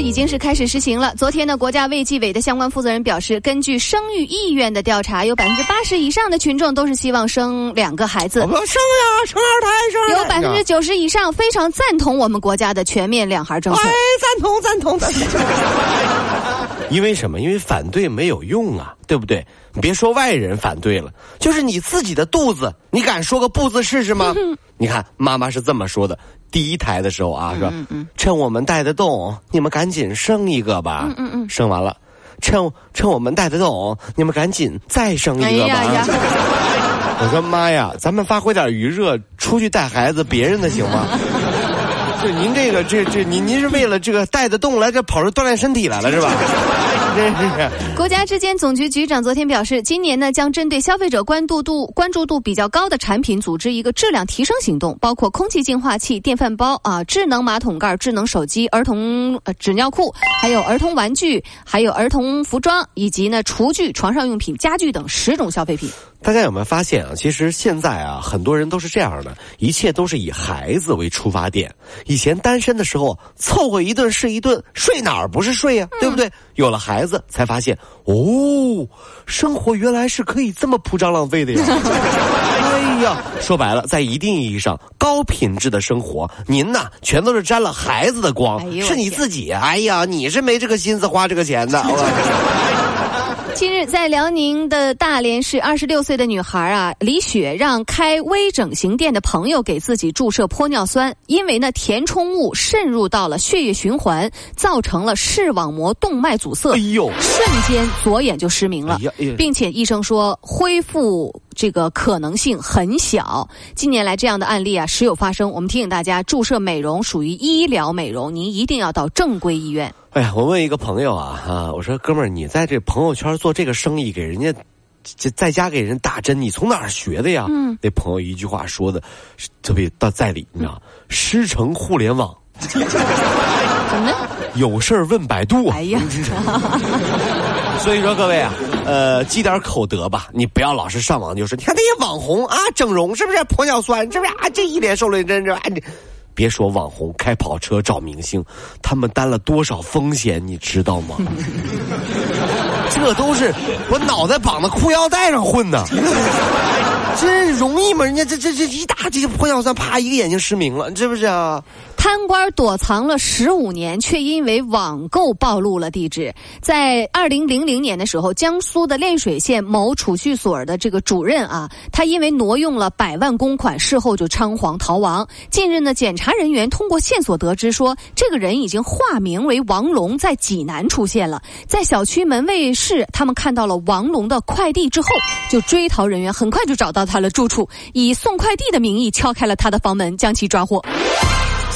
已经是开始实行了。昨天呢，国家卫计委的相关负责人表示，根据生育意愿的调查，有百分之八十以上的群众都是希望生两个孩子。我们生呀，生二胎，生二胎。有百分之九十以上非常赞同我们国家的全面两孩政策。哎，赞同，赞同，赞同。因为什么？因为反对没有用啊，对不对？你别说外人反对了，就是你自己的肚子，你敢说个不字试试吗？你看，妈妈是这么说的：第一胎的时候啊，是吧？趁我们带得动，你们赶紧生一个吧。嗯嗯嗯。生完了，趁趁我们带得动，你们赶紧再生一个吧。哎呀呀！我说妈呀，咱们发挥点余热，出去带孩子，别人的行吗？就您这个，这这，您您是为了这个带得动来这跑着锻炼身体来了是吧？真是。国家质监总局局长昨天表示，今年呢将针对消费者关注度关注度比较高的产品，组织一个质量提升行动，包括空气净化器、电饭煲啊、智能马桶盖、智能手机、儿童呃纸尿裤，还有儿童玩具，还有儿童服装，以及呢厨具、床上用品、家具等十种消费品。大家有没有发现啊？其实现在啊，很多人都是这样的，一切都是以孩子为出发点。以前单身的时候，凑合一顿是一顿，睡哪儿不是睡呀？对不对？有了孩子，才发现哦，生活原来是可以这么铺张浪费的呀！哎呀，说白了，在一定意义上，高品质的生活，您呐，全都是沾了孩子的光，是你自己。哎呀，你是没这个心思花这个钱的。近日，在辽宁的大连市，二十六岁的女孩啊李雪让开微整形店的朋友给自己注射玻尿酸，因为呢填充物渗入到了血液循环，造成了视网膜动脉阻塞，哎呦，瞬间左眼就失明了，并且医生说恢复这个可能性很小。近年来这样的案例啊时有发生，我们提醒大家，注射美容属于医疗美容，您一定要到正规医院。哎呀，我问一个朋友啊，啊，我说哥们儿，你在这朋友圈做这个生意，给人家在在家给人打针，你从哪儿学的呀？嗯，那朋友一句话说的特别到在理，你知道师承互联网。怎么？有事儿问百度。哎呀，所以说各位啊，呃，积点口德吧，你不要老是上网就是你看那些网红啊，整容是不是玻尿酸是不是啊？这一脸瘦了一针是吧？你。别说网红开跑车找明星，他们担了多少风险，你知道吗？这都是我脑袋绑在裤腰带上混的，这容易吗？人家这这这一大这个玻尿酸，啪一个眼睛失明了，是不是啊？贪官躲藏了十五年，却因为网购暴露了地址。在二零零零年的时候，江苏的涟水县某储蓄所的这个主任啊，他因为挪用了百万公款，事后就仓皇逃亡。近日呢，检查人员通过线索得知，说这个人已经化名为王龙，在济南出现了。在小区门卫室，他们看到了王龙的快递之后，就追逃人员很快就找到他的住处，以送快递的名义敲开了他的房门，将其抓获。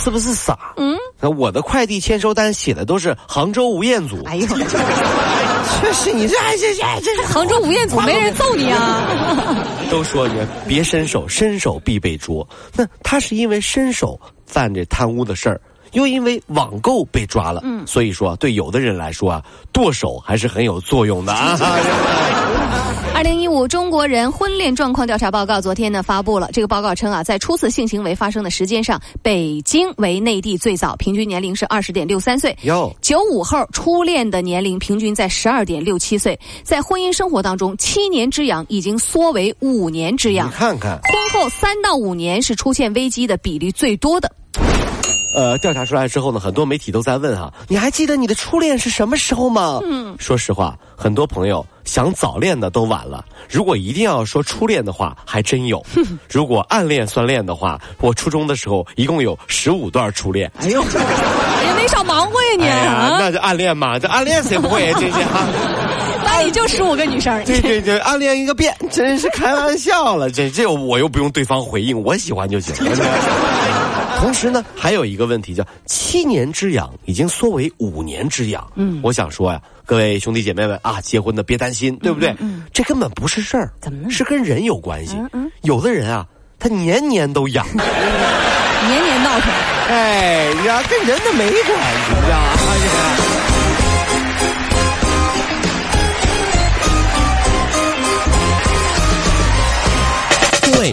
是不是傻？嗯，我的快递签收单写的都是杭州吴彦祖。哎呦，确实，你这还这这这是杭州吴彦祖，没人揍你啊！都说你别伸手，伸手必被捉。那他是因为伸手犯这贪污的事儿，又因为网购被抓了。嗯，所以说对有的人来说啊，剁手还是很有作用的啊。二零一五中国人婚恋状况调查报告昨天呢发布了。这个报告称啊，在初次性行为发生的时间上，北京为内地最早，平均年龄是二十点六三岁。哟，九五后初恋的年龄平均在十二点六七岁。在婚姻生活当中，七年之痒已经缩为五年之痒。你看看，婚后三到五年是出现危机的比例最多的。呃，调查出来之后呢，很多媒体都在问哈，你还记得你的初恋是什么时候吗？嗯，说实话，很多朋友想早恋的都晚了。如果一定要说初恋的话，还真有。如果暗恋算恋的话，我初中的时候一共有十五段初恋。哎呦，也没少忙活呀你。哎呀，那就暗恋嘛，这暗恋谁不会呀？这些哈。班里就十五个女生。对对对，暗恋一个遍，真是开玩笑了。这这我又不用对方回应，我喜欢就行。同时呢，还有一个问题叫七年之痒已经缩为五年之痒。嗯，我想说呀，各位兄弟姐妹们啊，结婚的别担心，对不对？这根本不是事儿，怎么呢是跟人有关系。有的人啊，他年年都痒，年年闹腾。哎，你知道跟人的没关系，你知道吗？这个各位，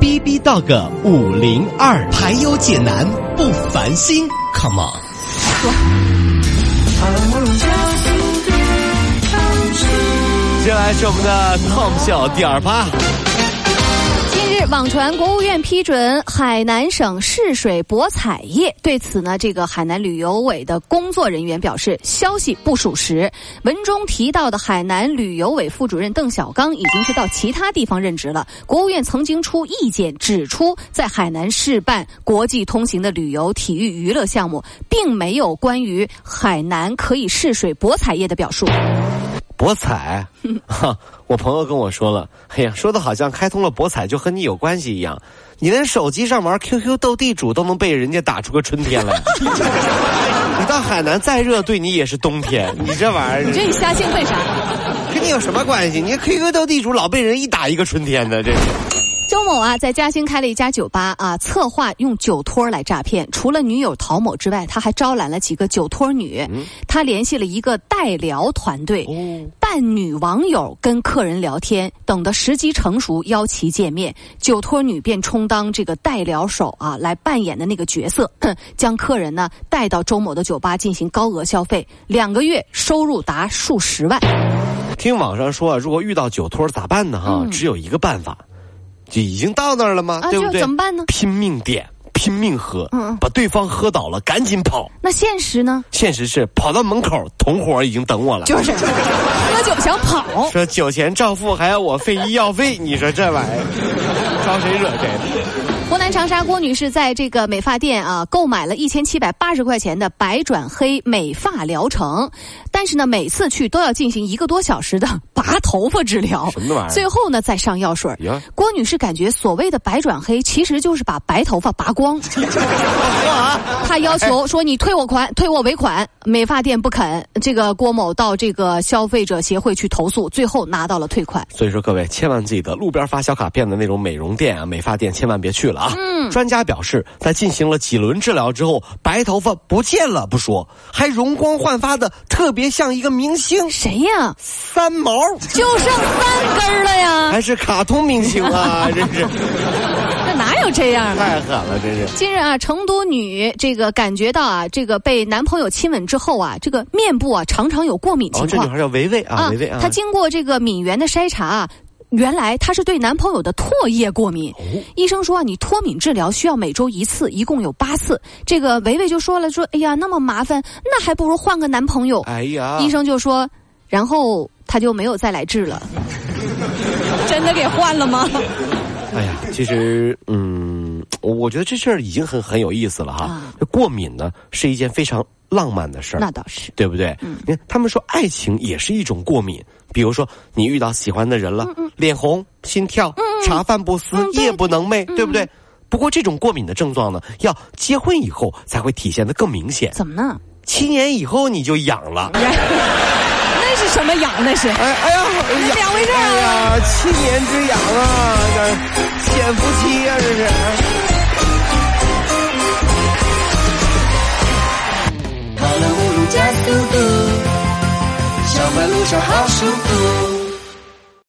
B B 到个五零二，排忧解难不烦心，Come on。接下来是我们的 Tom 笑第二趴。网传国务院批准海南省试水博彩业，对此呢，这个海南旅游委的工作人员表示，消息不属实。文中提到的海南旅游委副主任邓小刚已经是到其他地方任职了。国务院曾经出意见指出，在海南试办国际通行的旅游、体育、娱乐项目，并没有关于海南可以试水博彩业的表述。博彩，哈，我朋友跟我说了，哎呀，说的好像开通了博彩就和你有关系一样，你连手机上玩 QQ 斗地主都能被人家打出个春天来，你到海南再热，对你也是冬天，你这玩意儿，你这你瞎兴奋啥？跟你有什么关系？你 QQ 斗地主老被人一打一个春天的，这是。周某啊，在嘉兴开了一家酒吧啊，策划用酒托来诈骗。除了女友陶某之外，他还招揽了几个酒托女。他联系了一个代聊团队，扮女网友跟客人聊天，等的时机成熟，邀其见面，酒托女便充当这个代聊手啊，来扮演的那个角色，将客人呢带到周某的酒吧进行高额消费，两个月收入达数十万。听网上说啊，如果遇到酒托咋办呢？哈、只有一个办法，就已经到那儿了吗？对不对？怎么办呢拼命点，拼命喝，嗯把对方喝倒了，赶紧跑。那现实呢？现实是跑到门口，同伙已经等我了。就是喝酒想跑。说酒钱照付，还要我费医药费，你说这玩意儿，招谁惹谁？湖南长沙郭女士在这个美发店啊购买了一千七百八十块钱的白转黑美发疗程，但是呢每次去都要进行一个多小时的拔头发治疗，什么玩意儿最后呢再上药水呀。郭女士感觉所谓的白转黑其实就是把白头发拔光。她要求说你退我款，退我尾款，美发店不肯。这个郭某到这个消费者协会去投诉，最后拿到了退款。所以说各位千万记得，路边发小卡片的那种美容店啊、美发店，千万别去了啊！嗯，专家表示，在进行了几轮治疗之后，白头发不见了不说，还容光焕发的，特别像一个明星。谁呀？三毛就剩三根儿了呀！还是卡通明星啊，真是那哪有这样的？太狠了，真是。近日啊，成都女这个感觉到啊，这个被男朋友亲吻之后啊，这个面部啊常常有过敏哦，情况这女孩叫维维啊，维维啊，她经过这个敏源的筛查啊。原来她是对男朋友的唾液过敏，哦医生说啊，你脱敏治疗需要每周一次，一共有八次。这个维维就说了，说哎呀那么麻烦，那还不如换个男朋友。哎呀，医生就说，然后她就没有再来治了。真的给换了吗？哎呀，其实，嗯，我我觉得这事儿已经很很有意思了哈。啊过敏呢是一件非常浪漫的事儿，那倒是。对不对？嗯，你看他们说爱情也是一种过敏，比如说你遇到喜欢的人了，脸红、心跳、茶饭不思、嗯夜不能寐，对不对？不过这种过敏的症状呢，要结婚以后才会体现的更明显。怎么呢？七年以后你就痒了。什么痒？那是哎哎呀，哎呀两回事儿啊哎呀，七年之痒啊，这潜伏期啊、这是。跑了五路加速度，小马路上好舒服。